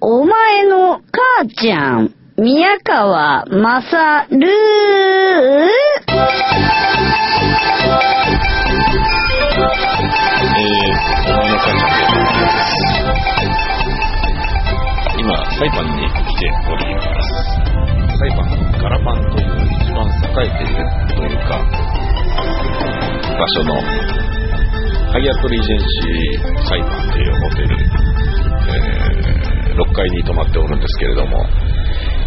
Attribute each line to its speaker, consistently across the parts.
Speaker 1: お前の母ちゃん、宮川まさる
Speaker 2: えー、お前の母ちゃん。今、サイパンに来ております。サイパンのガラパンという一番栄えているというか、場所の、ハイアットリージェンシーサイパンというホテル、えー、6階に泊まっておるんですけれども、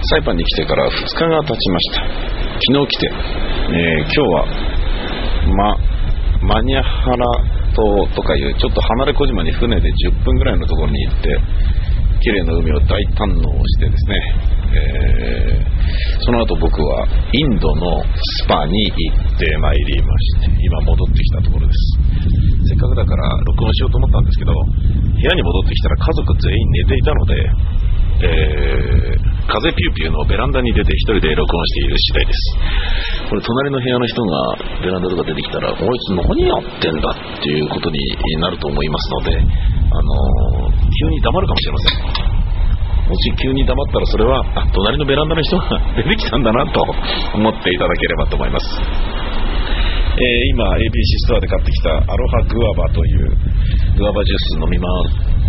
Speaker 2: サイパンに来てから2日が経ちました。昨日来て、えー今日は、ま、マニャハラ島とかいうちょっと離れ小島に船で10分ぐらいのところに行って綺麗な海を大堪能してですね、えー。その後僕はインドのスパに行ってまいりまして今戻ってきたところです。せっかくだから録音しようと思ったんですけど部屋に戻ってきたら家族全員寝ていたので、えー風ピューピューのベランダに出て一人で録音している次第です。これ隣の部屋の人がベランダとか出てきたら、こいつ何やってんだっていうことになると思いますので、あのー急に黙るかもしれません。もし急に黙ったらそれは、あ、隣のベランダの人が 出てきたんだなと思っていただければと思います。えー今 ABC ストアで買ってきたアロハグアバというグアバジュース飲みます。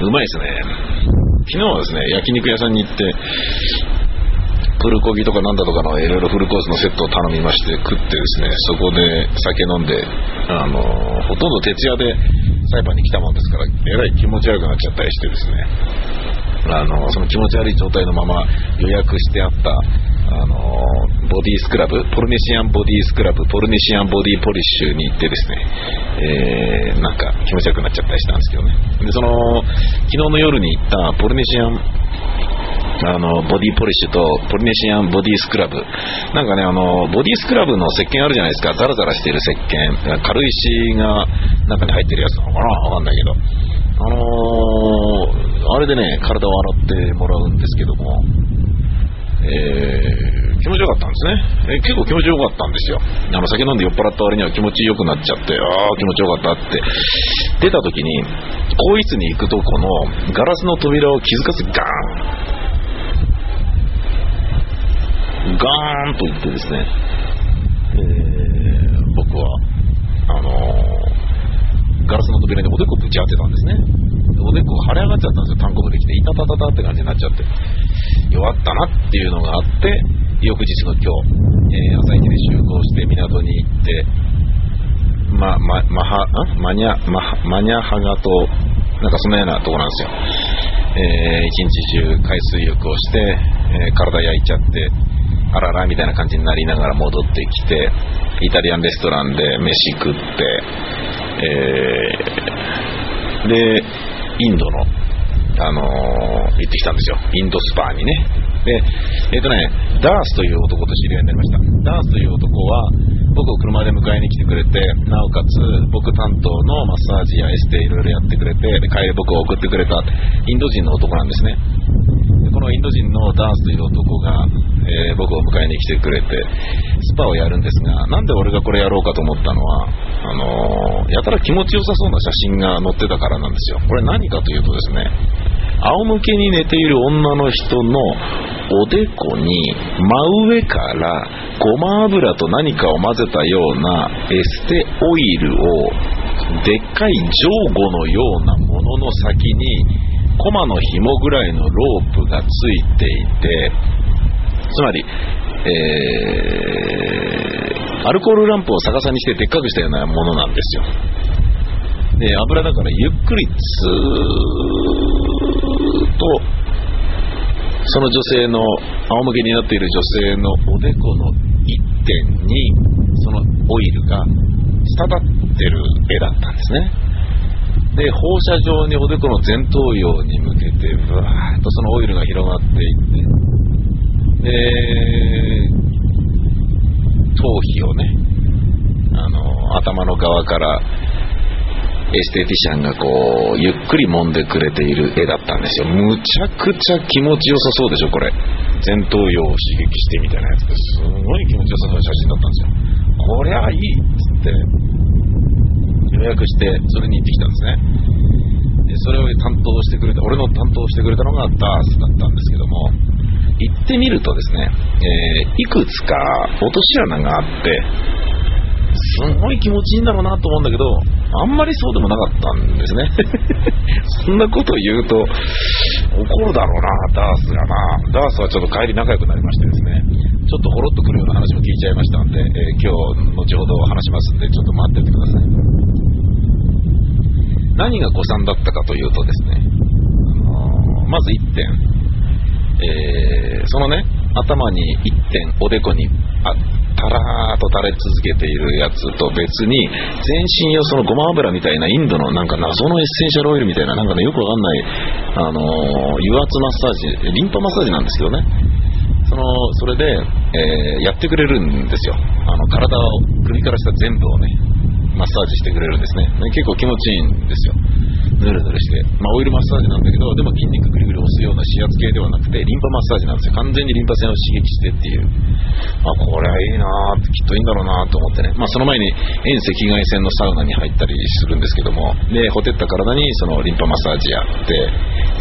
Speaker 2: うまいですね。昨日はですね、焼肉屋さんに行って、プルコギとかなんだとかのいろいろフルコースのセットを頼みまして食ってですね、そこで酒飲んで、あの、ほとんど徹夜でサイパンに来たもんですから、えらい気持ち悪くなっちゃったりしてですね、あの、その気持ち悪い状態のまま予約してあった、あの、ボディスクラブ、ポルネシアンボディスクラブ、ポルネシアンボディポリッシュに行ってですね、えー、なんか気持ち悪くなっちゃったりしたんですけどね。で、その、昨日の夜に行ったポルネシアンあの、ボディポリッシュとポリネシアンボディスクラブ。なんかね、あの、ボディスクラブの石鹸あるじゃないですか。ザラザラしてる石鹸。軽石が中に入ってるやつなのかな？わかんないけど。あのーあれでね、体を洗ってもらうんですけども、えー気持ちよかったんですね。え結構気持ちよかったんですよ。あの、酒飲んで酔っ払った割には気持ちよくなっちゃって、ああ、気持ちよかったって。出た時に、更衣室に行くとこのガラスの扉を気づかずガーンガーンと言ってですね、えー僕は、あのーガラスの扉におでこぶち当てたんですね。おでこ腫れ上がっちゃったんですよ、単行できて、いたたたたって感じになっちゃって。弱ったなっていうのがあって、翌日の今日、えー朝一で集合して港に行って、ま、ま、まは、マニャ、ま、マニャハガと、なんかそのようなとこなんですよ。えー一日中海水浴をして、えー体焼いちゃって、あららみたいな感じになりながら戻ってきて、イタリアンレストランで飯食って、えーで、インドの、あの行ってきたんですよ。インドスパーにね。で、えっ、とね、ダースという男と知り合いになりました。ダースという男は、僕を車で迎えに来てくれて、なおかつ、僕担当のマッサージやエステいろいろやってくれて、で帰り僕を送ってくれた、インド人の男なんですね。でこのインド人のダースという男が、えー僕を迎えに来てくれて、スパをやるんですが、なんで俺がこれやろうかと思ったのは、あのーやたら気持ちよさそうな写真が載ってたからなんですよ。これ何かというとですね、仰向けに寝ている女の人のおでこに真上からごま油と何かを混ぜたようなエステオイルをでっかい上後のようなものの先にコマの紐ぐらいのロープがついていてつまり、えーアルコールランプを逆さにしてでっかくしたようなものなんですよ。で油だからゆっくりずーっとその女性の仰向けになっている女性のおでこの一点にそのオイルが滴ってる絵だったんですね。で放射状におでこの前頭葉に向けてブワーッとそのオイルが広がっていってで頭皮をねあの頭の側からエステティシャンがこうゆっくり揉んでくれている絵だったんですよ。むちゃくちゃ気持ちよさそうでしょこれ。前頭葉を刺激してみたいなやつです。ごい気持ちよさそうな写真だったんですよ。あいいっつって予約してそれに行ってきたんですね。でそれを担当してくれた俺の担当してくれたのがダースだったんですけども行ってみるとですね、えーいくつか落とし穴があってすごい気持ちいいんだろうなと思うんだけどあんまりそうでもなかったんですね。そんなことを言うと怒るだろうなダースがな。ダースはちょっと帰り仲良くなりましてですね。ちょっとほろっとくるような話も聞いちゃいましたんで、えー今日後ほど話しますんでちょっと待っててください。何が誤算だったかというとですね、あのまず1点、えーそのね、頭に1点おでこにあたらーっと垂れ続けているやつと別に、全身をそのごま油みたいなインドのなんか謎のエッセンシャルオイルみたいな、なんかね、よくわかんない、あの油圧マッサージ、リンパマッサージなんですけどね、そのそれで、えーやってくれるんですよ。あの体を首から下全部をね、マッサージしてくれるんですね。ね結構気持ちいいんですよ。ぬるぬるして。まあオイルマッサージなんだけど、でも筋肉グリグリ押すような指圧系ではなくて、リンパマッサージなんですよ。完全にリンパ腺を刺激してっていう。あ、これはいいなーって、きっといいんだろうなと思ってね。まあその前に遠赤外線のサウナに入ったりするんですけども、で、ほてった体にそのリンパマッサージやって、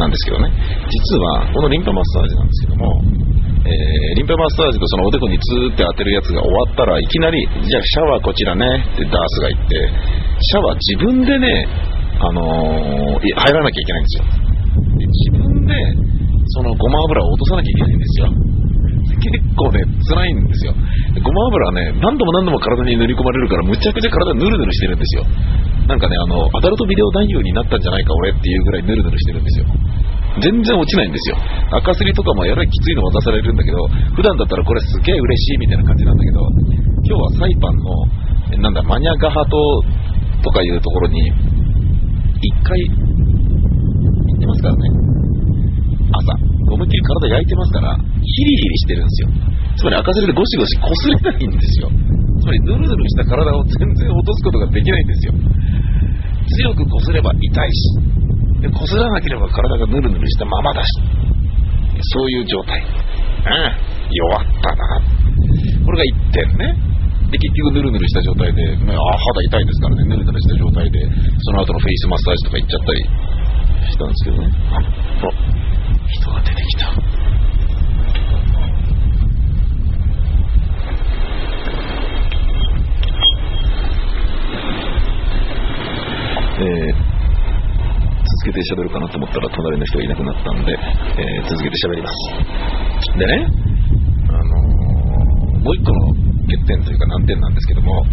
Speaker 2: なんですけどね。実は、このリンパマッサージなんですけども、えーリンパマッサージとそのおでこにツーって当てるやつが終わったらいきなりじゃあシャワーこちらねってダースが言ってシャワー自分でね、あのー入らなきゃいけないんですよ。で自分でそのごま油を落とさなきゃいけないんですよ。結構ね辛いんですよ。ごま油はね何度も何度も体に塗り込まれるからむちゃくちゃ体ヌルヌルしてるんですよ。なんかねあのアダルトビデオ男優になったんじゃないか俺っていうぐらいヌルヌルしてるんですよ。全然落ちないんですよ。赤すりとかもやらいきついの渡されるんだけど普段だったらこれすげえ嬉しいみたいな感じなんだけど今日はサイパンのなんだマニャガハ島とかいうところに一回行ってますからね。朝思いっきり体焼いてますからヒリヒリしてるんですよ。つまり赤すりでゴシゴシ擦れないんですよ。つまりヌルヌルした体を全然落とすことができないんですよ。強く擦れば痛いしで擦らなければ体がヌルヌルしたままだし。そういう状態。うん。弱ったな。これが1点ね。で結局ヌルヌルした状態で、ね、あ肌痛いですからね。ヌルヌルした状態でその後のフェイスマッサージとか行っちゃったり。したんですけどね。ああ人が出てきた。えーけて喋るかなと思ったら隣の人がいなくなったんで、えー続けて喋ります。でね、あのーもう一個の欠点というか難点なんですけども、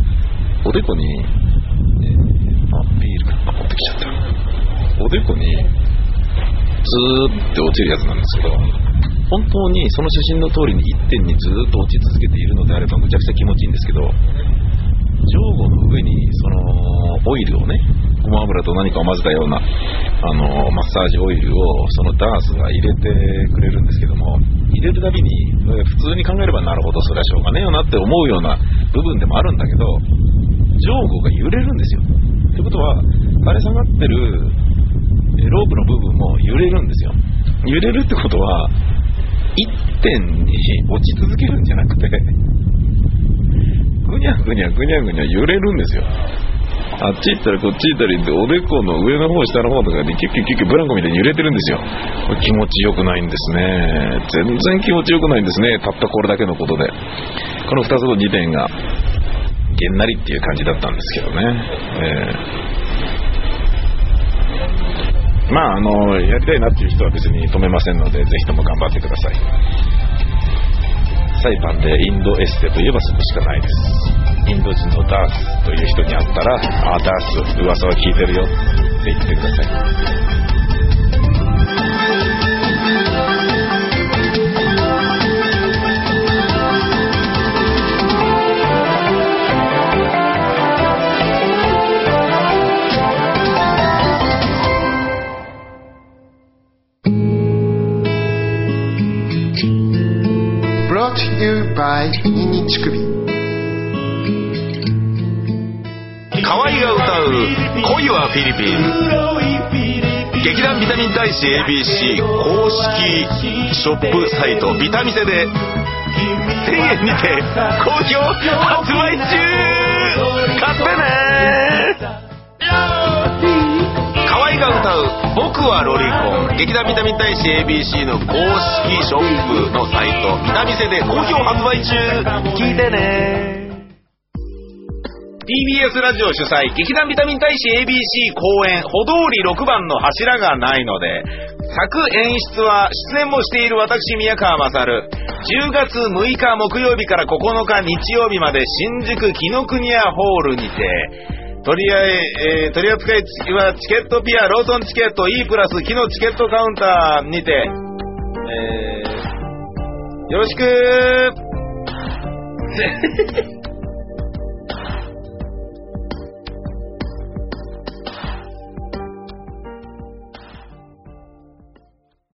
Speaker 2: おでこに、えーあ、ビールが、持ってきちゃった。おでこに、ずーって落ちるやつなんですけど、本当にその写真の通りに一点にずーっと落ち続けているのであればむちゃくちゃ気持ちいいんですけど、上後の上にそのオイルをねごま油と何かを混ぜたようなあのマッサージオイルをそのダースが入れてくれるんですけども入れるたびに普通に考えればなるほどそれはしょうがねえよなって思うような部分でもあるんだけど上後が揺れるんですよってことは垂れ下がってるロープの部分も揺れるんですよ揺れるってことは一点に落ち続けるんじゃなくてぐにゃぐにゃぐにゃぐにゃ揺れるんですよ。あっち行ったりこっち行ったりっておでこの上の方下の方とかでキュッキュッキュッキュブランコみたいに揺れてるんですよ。気持ちよくないんですね。全然気持ちよくないんですね。たったこれだけのことで。この2つの2点がげんなりっていう感じだったんですけどね。えーまああのやりたいなっていう人は別に止めませんのでぜひとも頑張ってください。サイパンでインドエステといえばそこしかないです。インド人のダースという人に会ったら、あ、ダース、噂は聞いてるよって言ってください。
Speaker 3: brought to you by ニンニン乳首
Speaker 4: が歌う「恋はフィリピン」劇団ビタミン大使 ABC 公式ショップサイトビタミセで1000円にて好評発売中。
Speaker 2: 買ってね。河合が歌う「僕はロリコン」劇団ビタミン大使 ABC の公式ショップのサイトビタミセで好評発売中。聞いてね。TBS ラジオ主催劇団ビタミン大使 ABC 公演歩通り6番の柱がないので作演出は出演もしている私宮川勝。10月6日木曜日から9日日曜日まで新宿紀ノ国屋ホールにて取りあええー取り扱いはチケットピアローソンチケット E プラス木のチケットカウンターにて、えーよろしく